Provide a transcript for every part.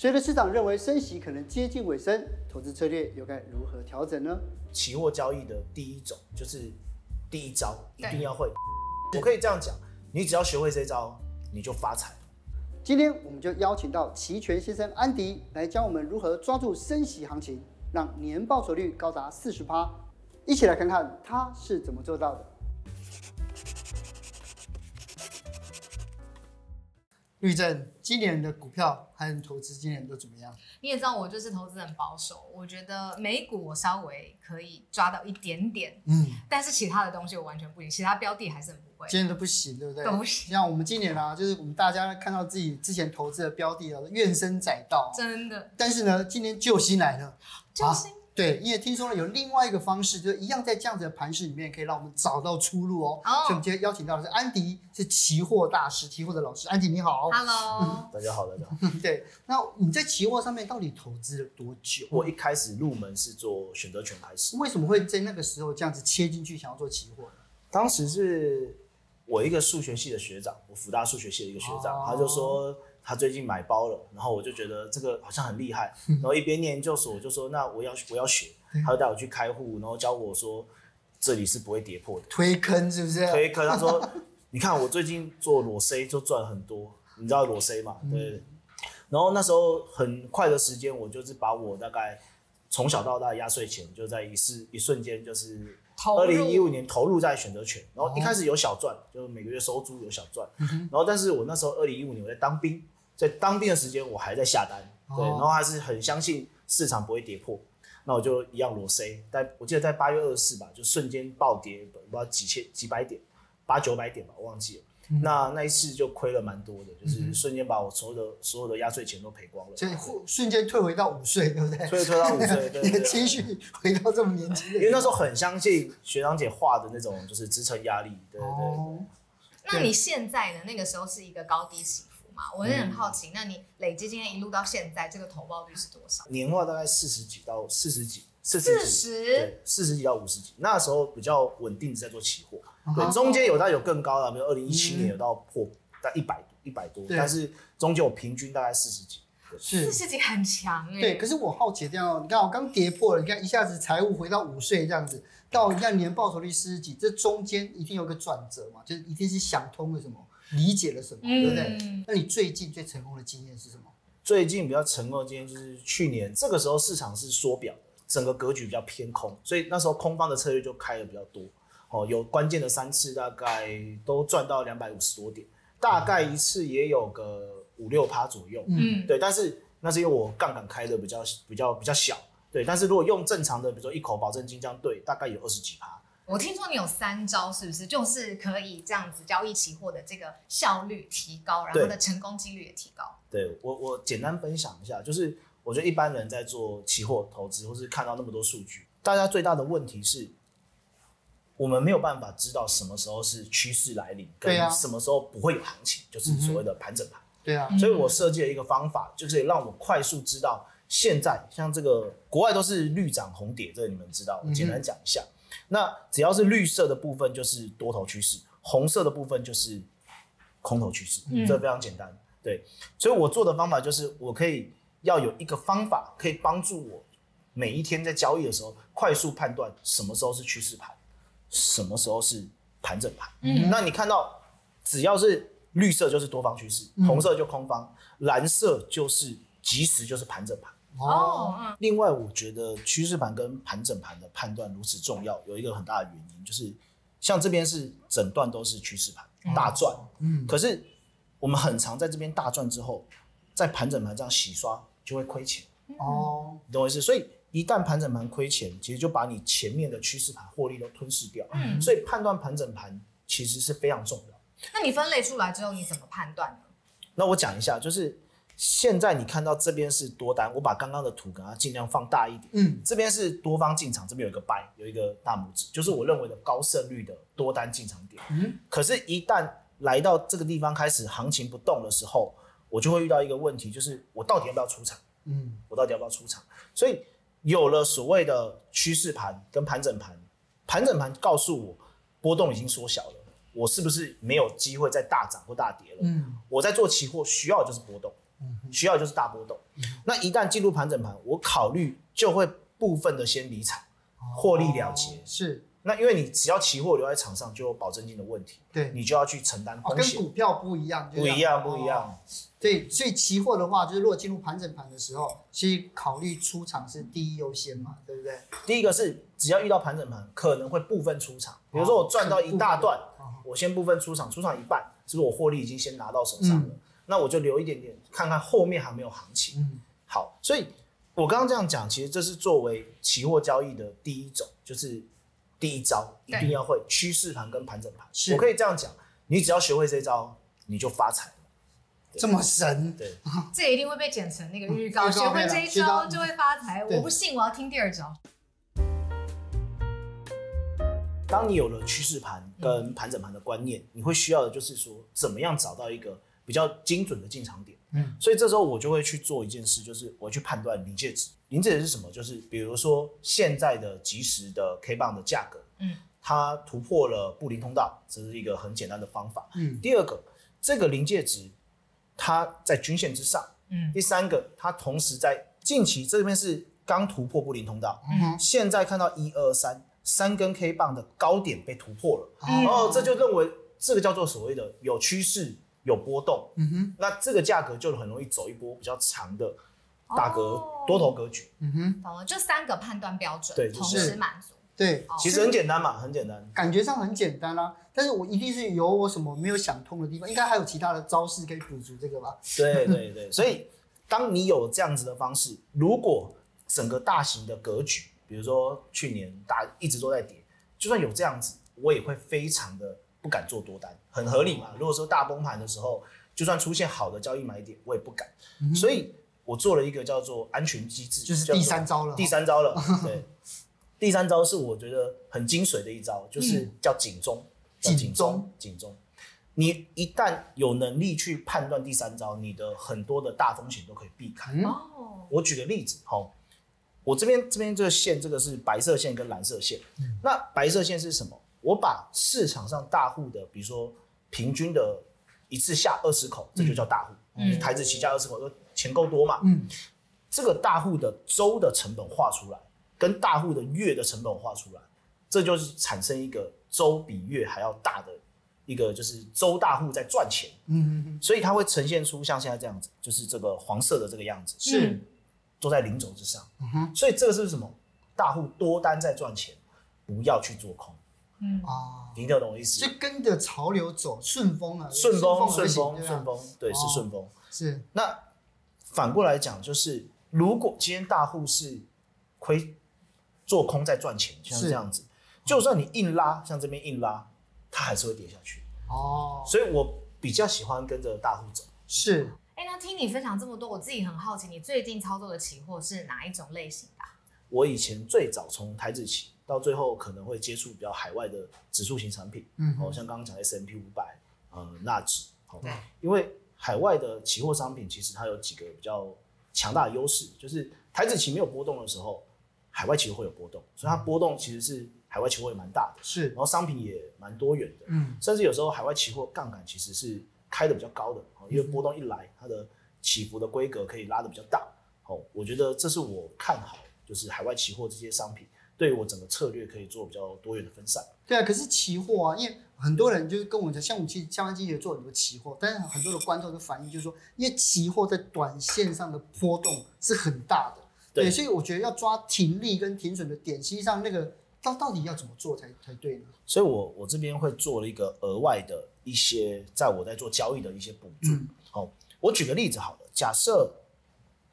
随着市场认为升息可能接近尾声，投资策略又该如何调整呢？期货交易的第一种就是第一招一定要会。我可以这样讲，你只要学会这招，你就发财。今天我们就邀请到期权先生安迪来教我们如何抓住升息行情，让年报酬率高达四十趴。一起来看看他是怎么做到的。律政，今年的股票和投资今年都怎么样？你也知道我就是投资很保守，我觉得美股我稍微可以抓到一点点，嗯，但是其他的东西我完全不行，其他标的还是很不会。今年都不行，对不对？都不行。像我们今年啊，就是我们大家看到自己之前投资的标的啊，怨声载道，真的。但是呢，今年救星来了，救星。对，因为听说了有另外一个方式，就是一样在这样子的盘势里面，可以让我们找到出路哦。Oh. 所以我们今天邀请到的是安迪，是期货大师、期货的老师。安迪你好，Hello，、嗯、大家好，大家好。对，那你在期货上面到底投资了多久？我一开始入门是做选择权开始。为什么会在那个时候这样子切进去，想要做期货呢？当时是我一个数学系的学长，我辅大数学系的一个学长，oh. 他就说。他最近买包了，然后我就觉得这个好像很厉害，然后一边念研究所，我就说那我要我要学，他就带我去开户，然后教我说这里是不会跌破的，推坑是不是？推坑，他说你看我最近做裸 C 就赚很多，你知道裸 C 嘛？对。嗯、然后那时候很快的时间，我就是把我大概从小到大压岁钱就在一瞬一瞬间就是二零一五年投入在选择权，然后一开始有小赚，就每个月收租有小赚，然后但是我那时候二零一五年我在当兵。在当兵的时间，我还在下单，对，然后还是很相信市场不会跌破，那我就一样裸 C，但我记得在八月二十四吧，就瞬间暴跌，不知道几千几百点，八九百点吧，我忘记了。嗯、那那一次就亏了蛮多的，就是瞬间把我所有的所有的压岁钱都赔光了，所以瞬间退回到五岁，对不对？所以退到五岁，对，你的，对，情绪回到这么年轻，因为那时候很相信学长姐画的那种就是支撑压力，对对对，哦、那你现在的那个时候是一个高低起伏？我也很好奇，嗯、那你累积今天一路到现在，这个投报率是多少？年化大概四十几到四十几，四十对，四十几到五十几。那时候比较稳定的，在做期货。Uh. 对，中间有到有更高的，比如二零一七年有到破在一百一百多，但是中间我平均大概四十几。是四十几很强哎。对，可是我好奇这样，你看我刚跌破了，你看一下子财务回到五岁这样子，到你看年报酬率四十几，这中间一定有个转折嘛，就是一定是想通了什么。理解了什么，对不对？嗯、那你最近最成功的经验是什么？最近比较成功的经验就是去年这个时候市场是缩表的，整个格局比较偏空，所以那时候空方的策略就开的比较多。哦，有关键的三次大概都赚到两百五十多点，大概一次也有个五六趴左右。嗯，对。但是那是因为我杠杆开的比较比较比较小，对。但是如果用正常的，比如说一口保证金这样对，大概有二十几趴。我听说你有三招，是不是？就是可以这样子交易期货的这个效率提高，然后的成功几率也提高。对，我，我简单分享一下，就是我觉得一般人在做期货投资，或是看到那么多数据，大家最大的问题是，我们没有办法知道什么时候是趋势来临，跟什么时候不会有行情，就是所谓的盘整盘。对啊，所以我设计了一个方法，就是让我快速知道现在像这个国外都是绿涨红跌，这个你们知道，我简单讲一下。那只要是绿色的部分就是多头趋势，红色的部分就是空头趋势，嗯，这非常简单。对，所以我做的方法就是，我可以要有一个方法，可以帮助我每一天在交易的时候，快速判断什么时候是趋势盘，什么时候是盘整盘。嗯，那你看到只要是绿色就是多方趋势，红色就空方，蓝色就是即时就是盘整盘。哦、oh，另外，我觉得趋势盘跟盘整盘的判断如此重要，有一个很大的原因就是，像这边是整段都是趋势盘大赚，嗯，可是我们很常在这边大赚之后，在盘整盘这样洗刷就会亏钱，哦，你懂我意思？所以一旦盘整盘亏钱，其实就把你前面的趋势盘获利都吞噬掉，嗯，所以判断盘整盘其实是非常重要。那你分类出来之后，你怎么判断呢？那我讲一下，就是。现在你看到这边是多单，我把刚刚的图给它尽量放大一点。嗯，这边是多方进场，这边有一个 buy，有一个大拇指，就是我认为的高胜率的多单进场点。嗯，可是，一旦来到这个地方开始行情不动的时候，我就会遇到一个问题，就是我到底要不要出场？嗯，我到底要不要出场？所以有了所谓的趋势盘跟盘整盘，盘整盘告诉我波动已经缩小了，我是不是没有机会再大涨或大跌了？嗯，我在做期货需要的就是波动。需要就是大波动，那一旦进入盘整盘，我考虑就会部分的先离场，获利了结。哦、是。那因为你只要期货留在场上，就有保证金的问题，对，你就要去承担风险。哦，跟股票不一样，不一样，不一样。对，所以期货的话，就是如果进入盘整盘的时候，其实考虑出场是第一优先嘛，对不对？第一个是只要遇到盘整盘，可能会部分出场。比如说我赚到一大段，我先部分出场，出场一半，是不是我获利已经先拿到手上了？那我就留一点点，看看后面还没有行情。嗯，好，所以我刚刚这样讲，其实这是作为期货交易的第一种，就是。第一招一定要会趋势盘跟盘整盘，我可以这样讲，你只要学会这招，你就发财了。这么神？对，这一定会被剪成那个预告。学会这一招就会发财，我不信，我要听第二招。当你有了趋势盘跟盘整盘的观念，你会需要的就是说，怎么样找到一个比较精准的进场点。嗯，所以这时候我就会去做一件事，就是我去判断临界值。临界值是什么？就是比如说现在的即时的 K 棒的价格，嗯，它突破了布林通道，这是一个很简单的方法。嗯，第二个，这个临界值它在均线之上。嗯，第三个，它同时在近期这边是刚突破布林通道，嗯，现在看到一二三三根 K 棒的高点被突破了，然后这就认为这个叫做所谓的有趋势。有波动，嗯哼，那这个价格就很容易走一波比较长的大格、哦、多头格局，嗯哼，懂了，就三个判断标准，对，同时满足，对，其实很简单嘛，很简单，感觉上很简单啊，但是我一定是有我什么没有想通的地方，应该还有其他的招式可以补足这个吧？对对对，所以当你有这样子的方式，如果整个大型的格局，比如说去年大一直都在跌，就算有这样子，我也会非常的。不敢做多单，很合理嘛。如果说大崩盘的时候，就算出现好的交易买点，我也不敢。嗯、所以我做了一个叫做安全机制，就是第三招了。第三招了，对，第三招是我觉得很精髓的一招，就是叫警钟。警钟，警钟。你一旦有能力去判断第三招，你的很多的大风险都可以避开。哦、嗯，我举个例子，好，我这边这边这个线，这个是白色线跟蓝色线。嗯、那白色线是什么？我把市场上大户的，比如说平均的一次下二十口，这就叫大户。嗯，台指期价二十口，钱够多嘛？嗯，这个大户的周的成本画出来，跟大户的月的成本画出来，这就是产生一个周比月还要大的一个，就是周大户在赚钱。嗯嗯，所以它会呈现出像现在这样子，就是这个黄色的这个样子，是都在零轴之上。嗯哼，所以这个是什么？大户多单在赚钱，不要去做空。嗯啊，你听懂我意思？就跟着潮流走，顺风啊，顺风，顺风，顺风，对，是顺风。是。那反过来讲，就是如果今天大户是亏做空在赚钱，像这样子，就算你硬拉，像这边硬拉，它还是会跌下去。哦。所以我比较喜欢跟着大户走。是。哎，那听你分享这么多，我自己很好奇，你最近操作的期货是哪一种类型的？我以前最早从台指期。到最后可能会接触比较海外的指数型产品，嗯，哦，像刚刚讲 S M P 五百，呃，纳指，好，对，因为海外的期货商品其实它有几个比较强大的优势，就是台指期没有波动的时候，海外期货会有波动，所以它波动其实是海外期货也蛮大的，是，然后商品也蛮多元的，嗯，甚至有时候海外期货杠杆其实是开的比较高的，哦因为波动一来，它的起伏的规格可以拉的比较大，哦，我觉得这是我看好，就是海外期货这些商品。对我整个策略可以做比较多元的分散。对啊，可是期货啊，因为很多人就是跟我讲，像我们其实相关基金也做很多期货，但是很多的观众的反映就是说，因为期货在短线上的波动是很大的，对，对，所以我觉得要抓停利跟停损的点，实际上那个到到底要怎么做才才对呢？所以我我这边会做了一个额外的一些，在我在做交易的一些补助。好、嗯，我举个例子好了，假设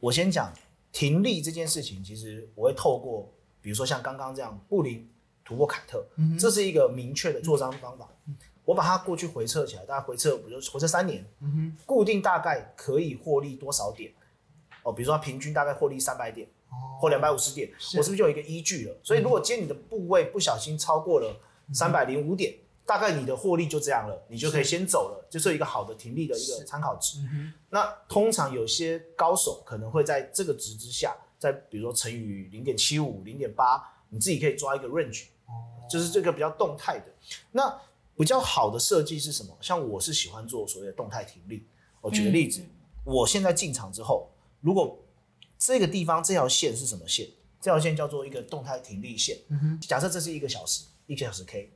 我先讲停利这件事情，其实我会透过。比如说像刚刚这样，布林突破凯特，嗯、这是一个明确的做帐方法。嗯、我把它过去回测起来，大概回测，比如回测三年，嗯、固定大概可以获利多少点？哦，比如说它平均大概获利三百点，哦、或两百五十点，是我是不是就有一个依据了？所以如果今天你的部位不小心超过了三百零五点，嗯、大概你的获利就这样了，你就可以先走了，是就是一个好的停利的一个参考值。嗯、那通常有些高手可能会在这个值之下。再比如说乘以零点七五、零点八，你自己可以抓一个 range，就是这个比较动态的。那比较好的设计是什么？像我是喜欢做所谓的动态停利。我举个例子，我现在进场之后，如果这个地方这条线是什么线？这条线叫做一个动态停利线。嗯哼，假设这是一个小时，一个小时 K，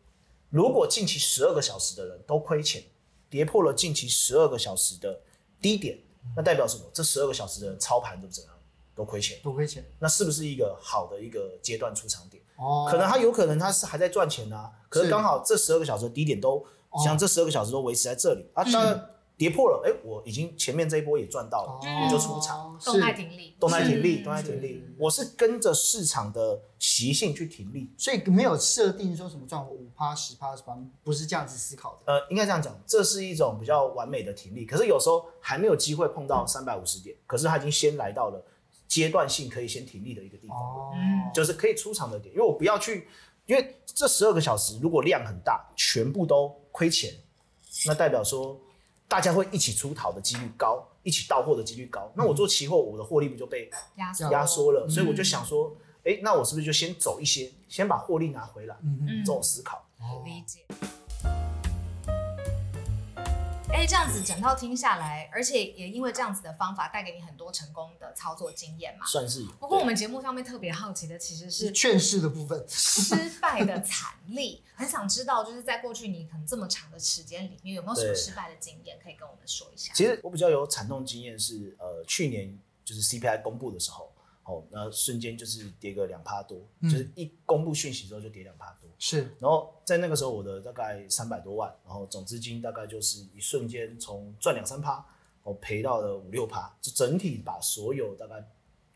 如果近期十二个小时的人都亏钱，跌破了近期十二个小时的低点，那代表什么？这十二个小时的人操盘都怎样？都亏钱，都亏钱。那是不是一个好的一个阶段出场点？哦，可能他有可能他是还在赚钱呢、啊，可是刚好这十二个小时的低点都，像这十二个小时都维持在这里啊，当然。跌破了，哎、欸，我已经前面这一波也赚到了，我就出场。动态停利，动态停利，动态停利。我是跟着市场的习性去停利，所以没有设定说什么赚五趴、十趴、十趴，不是这样子思考的。呃，应该这样讲，这是一种比较完美的停利。可是有时候还没有机会碰到三百五十点，可是他已经先来到了阶段性可以先停利的一个地方，哦、就是可以出场的点。因为我不要去，因为这十二个小时如果量很大，全部都亏钱，那代表说。大家会一起出逃的几率高，一起到货的几率高。那我做期货，我的获利不就被压压缩了？所以我就想说，哎、欸，那我是不是就先走一些，先把获利拿回来？嗯，这种思考。理解。哎，这样子整套听下来，而且也因为这样子的方法带给你很多成功的操作经验嘛，算是有。不过我们节目上面特别好奇的其实是劝世的部分，失败的惨例，很想知道就是在过去你可能这么长的时间里面有没有什么失败的经验可以跟我们说一下？其实我比较有惨痛经验是，呃，去年就是 CPI 公布的时候。哦，那瞬间就是跌个两趴多，嗯，就是一公布讯息之后就跌两趴多。是，然后在那个时候，我的大概三百多万，然后总资金大概就是一瞬间从赚两三趴，我，赔到了五六趴，就整体把所有大概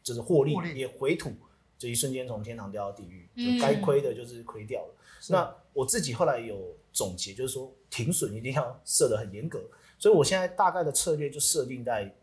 就是获利也回吐，就一瞬间从天堂掉到地狱，就该亏的就是亏掉了。嗯，那我自己后来有总结，就是说停损一定要设得很严格，所以我现在大概的策略就设定在。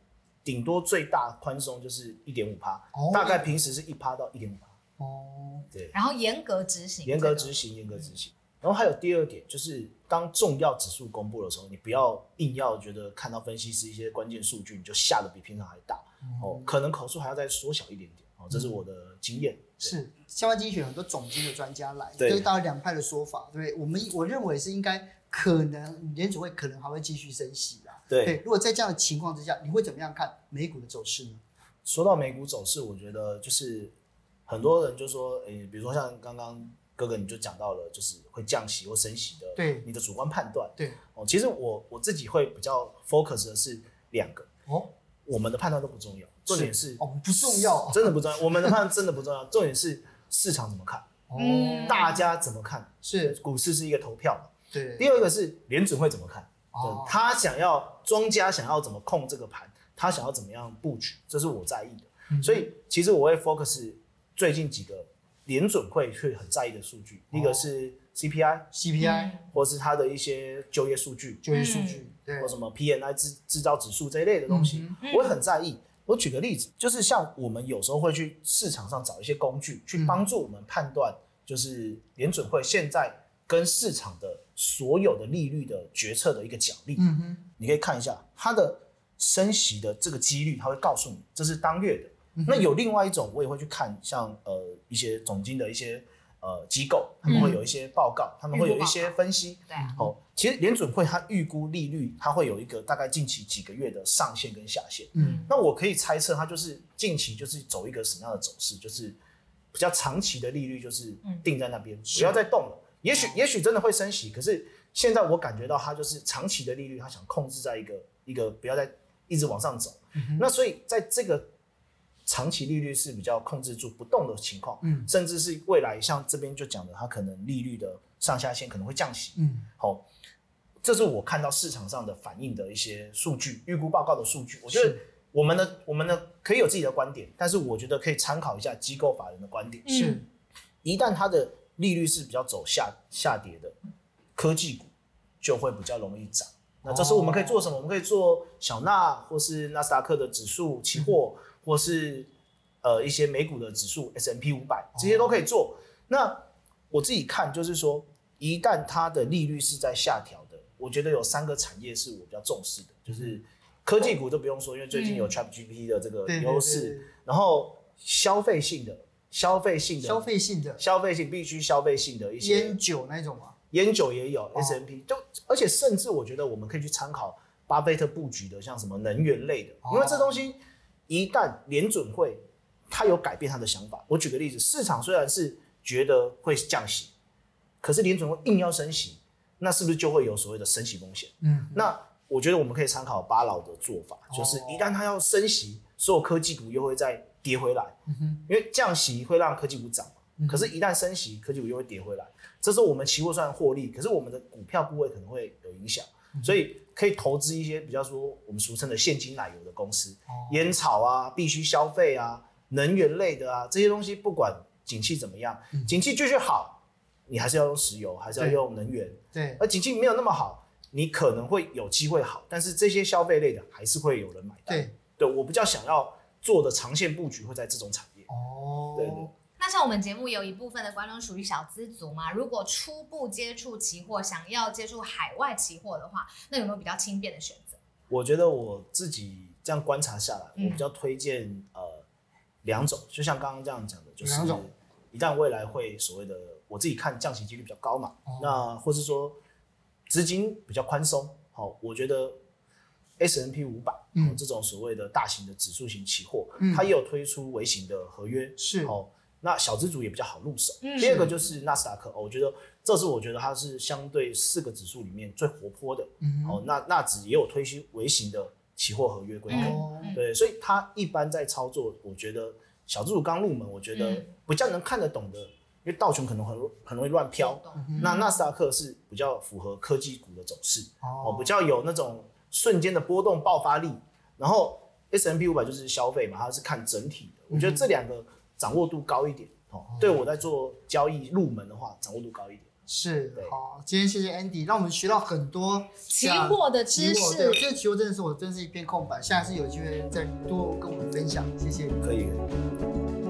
顶多最大宽松就是一点五趴，大概平时是一趴到一点五趴。哦，对。然后严格执行，严格执行，严格执行。然后还有第二点，就是当重要指数公布的时候，你不要硬要觉得看到分析师一些关键数据，你就吓得比平常还大。哦，可能口数还要再缩小一点点。哦，这是我的经验。是，下方精选很多总经的专家来，就是大概两派的说法，对不对？我们我认为是应该可能联储会可能还会继续升息。对，对，如果在这样的情况之下，你会怎么样看美股的走势呢？说到美股走势，我觉得就是很多人就说，诶、欸，比如说像刚刚哥哥你就讲到了，就是会降息或升息的，对，你的主观判断，对，哦，其实我我自己会比较 focus 的是两个，哦，我们的判断都不重要，重点是哦不重要，真的不重要，我们的判断真的不重要，重点是市场怎么看，哦，大家怎么看，是。股市是一个投票嘛，对，第二个是联准会怎么看。哦、他想要庄家想要怎么控这个盘，他想要怎么样布局，这是我在意的。嗯、所以其实我会 focus 最近几个联准会会很在意的数据，哦、一个是 CPI，CPI，或是它的一些就业数据，就业数据，对，或什么 PMI 制制造指数这一类的东西，我会很在意。我举个例子，就是像我们有时候会去市场上找一些工具，去帮助我们判断，就是联准会现在跟市场的。所有的利率的决策的一个奖励，嗯哼，你可以看一下它的升息的这个几率，它会告诉你这是当月的。嗯、那有另外一种，我也会去看像，像呃一些总经的一些呃机构，他们会有一些报告，嗯、他们会有一些分析。对，哦，其实联准会它预估利率，它会有一个大概近期几个月的上限跟下限。嗯，那我可以猜测，它就是近期就是走一个什么样的走势，就是比较长期的利率就是定在那边，嗯、不要再动了。也许也许真的会升息，可是现在我感觉到它就是长期的利率，它想控制在一个一个不要再一直往上走。嗯、那所以在这个长期利率是比较控制住不动的情况，嗯，甚至是未来像这边就讲的，它可能利率的上下限可能会降息，嗯，好，这是我看到市场上的反映的一些数据，预估报告的数据。我觉得我们的我们的可以有自己的观点，但是我觉得可以参考一下机构法人的观点，是一旦它的。利率是比较走下下跌的，科技股就会比较容易涨。那这时候我们可以做什么？我们可以做小纳，或是纳斯达克的指数期货，或是呃一些美股的指数 S M P 五百，这些都可以做。那我自己看就是说，一旦它的利率是在下调的，我觉得有三个产业是我比较重视的，就是科技股都不用说，因为最近有 ChatGPT 的这个优势，然后消费性的。消费性的，消费性的，消费性必须消费性的一些。烟酒那种吗？烟酒也有 S M P，就而且甚至我觉得我们可以去参考巴菲特布局的，像什么能源类的，因为这东西一旦联准会他有改变他的想法。我举个例子，市场虽然是觉得会降息，可是联准会硬要升息，那是不是就会有所谓的升息风险？嗯，那我觉得我们可以参考巴老的做法，就是一旦他要升息，所有科技股又会再跌回来。因为降息会让科技股涨嘛，可是，一旦升息，科技股又会跌回来。这时候我们期货虽然获利，可是我们的股票部位可能会有影响，所以可以投资一些比较说我们俗称的现金奶油的公司，烟草啊、必须消费啊、能源类的啊这些东西，不管景气怎么样，景气继续好，你还是要用石油，还是要用能源。对。而景气没有那么好，你可能会有机会好，但是这些消费类的还是会有人买单。对。对，我比较想要做的长线布局会在这种产业。哦。对对。那像我们节目有一部分的观众属于小资族嘛，如果初步接触期货，想要接触海外期货的话，那有没有比较轻便的选择？我觉得我自己这样观察下来，我比较推荐、嗯、呃两种，就像刚刚这样讲的，就是一旦未来会所谓的我自己看降息几率比较高嘛，哦、那或是说资金比较宽松，好，我觉得 S&P 五百、嗯、这种所谓的大型的指数型期货，嗯、它也有推出微型的合约，是哦。那小资主也比较好入手。嗯、第二个就是纳斯达克，我觉得这是我觉得它是相对四个指数里面最活泼的。嗯、哦，那纳指也有推出微型的期货合约规格。嗯、对，所以它一般在操作，我觉得小资主刚入门，我觉得比较能看得懂的，嗯、因为道琼可能很很容易乱飘。嗯、那纳斯达克是比较符合科技股的走势。哦，比较有那种瞬间的波动爆发力。然后 S M P 五百就是消费嘛，它是看整体的。我觉得这两个。掌握度高一点哦，对我在做交易入门的话，掌握度高一点。是，好，今天谢谢 Andy，让我们学到很多期货的知识。对，这个期货真的是我真的是一片空白，下次有机会再多跟我们分享，谢谢。可以。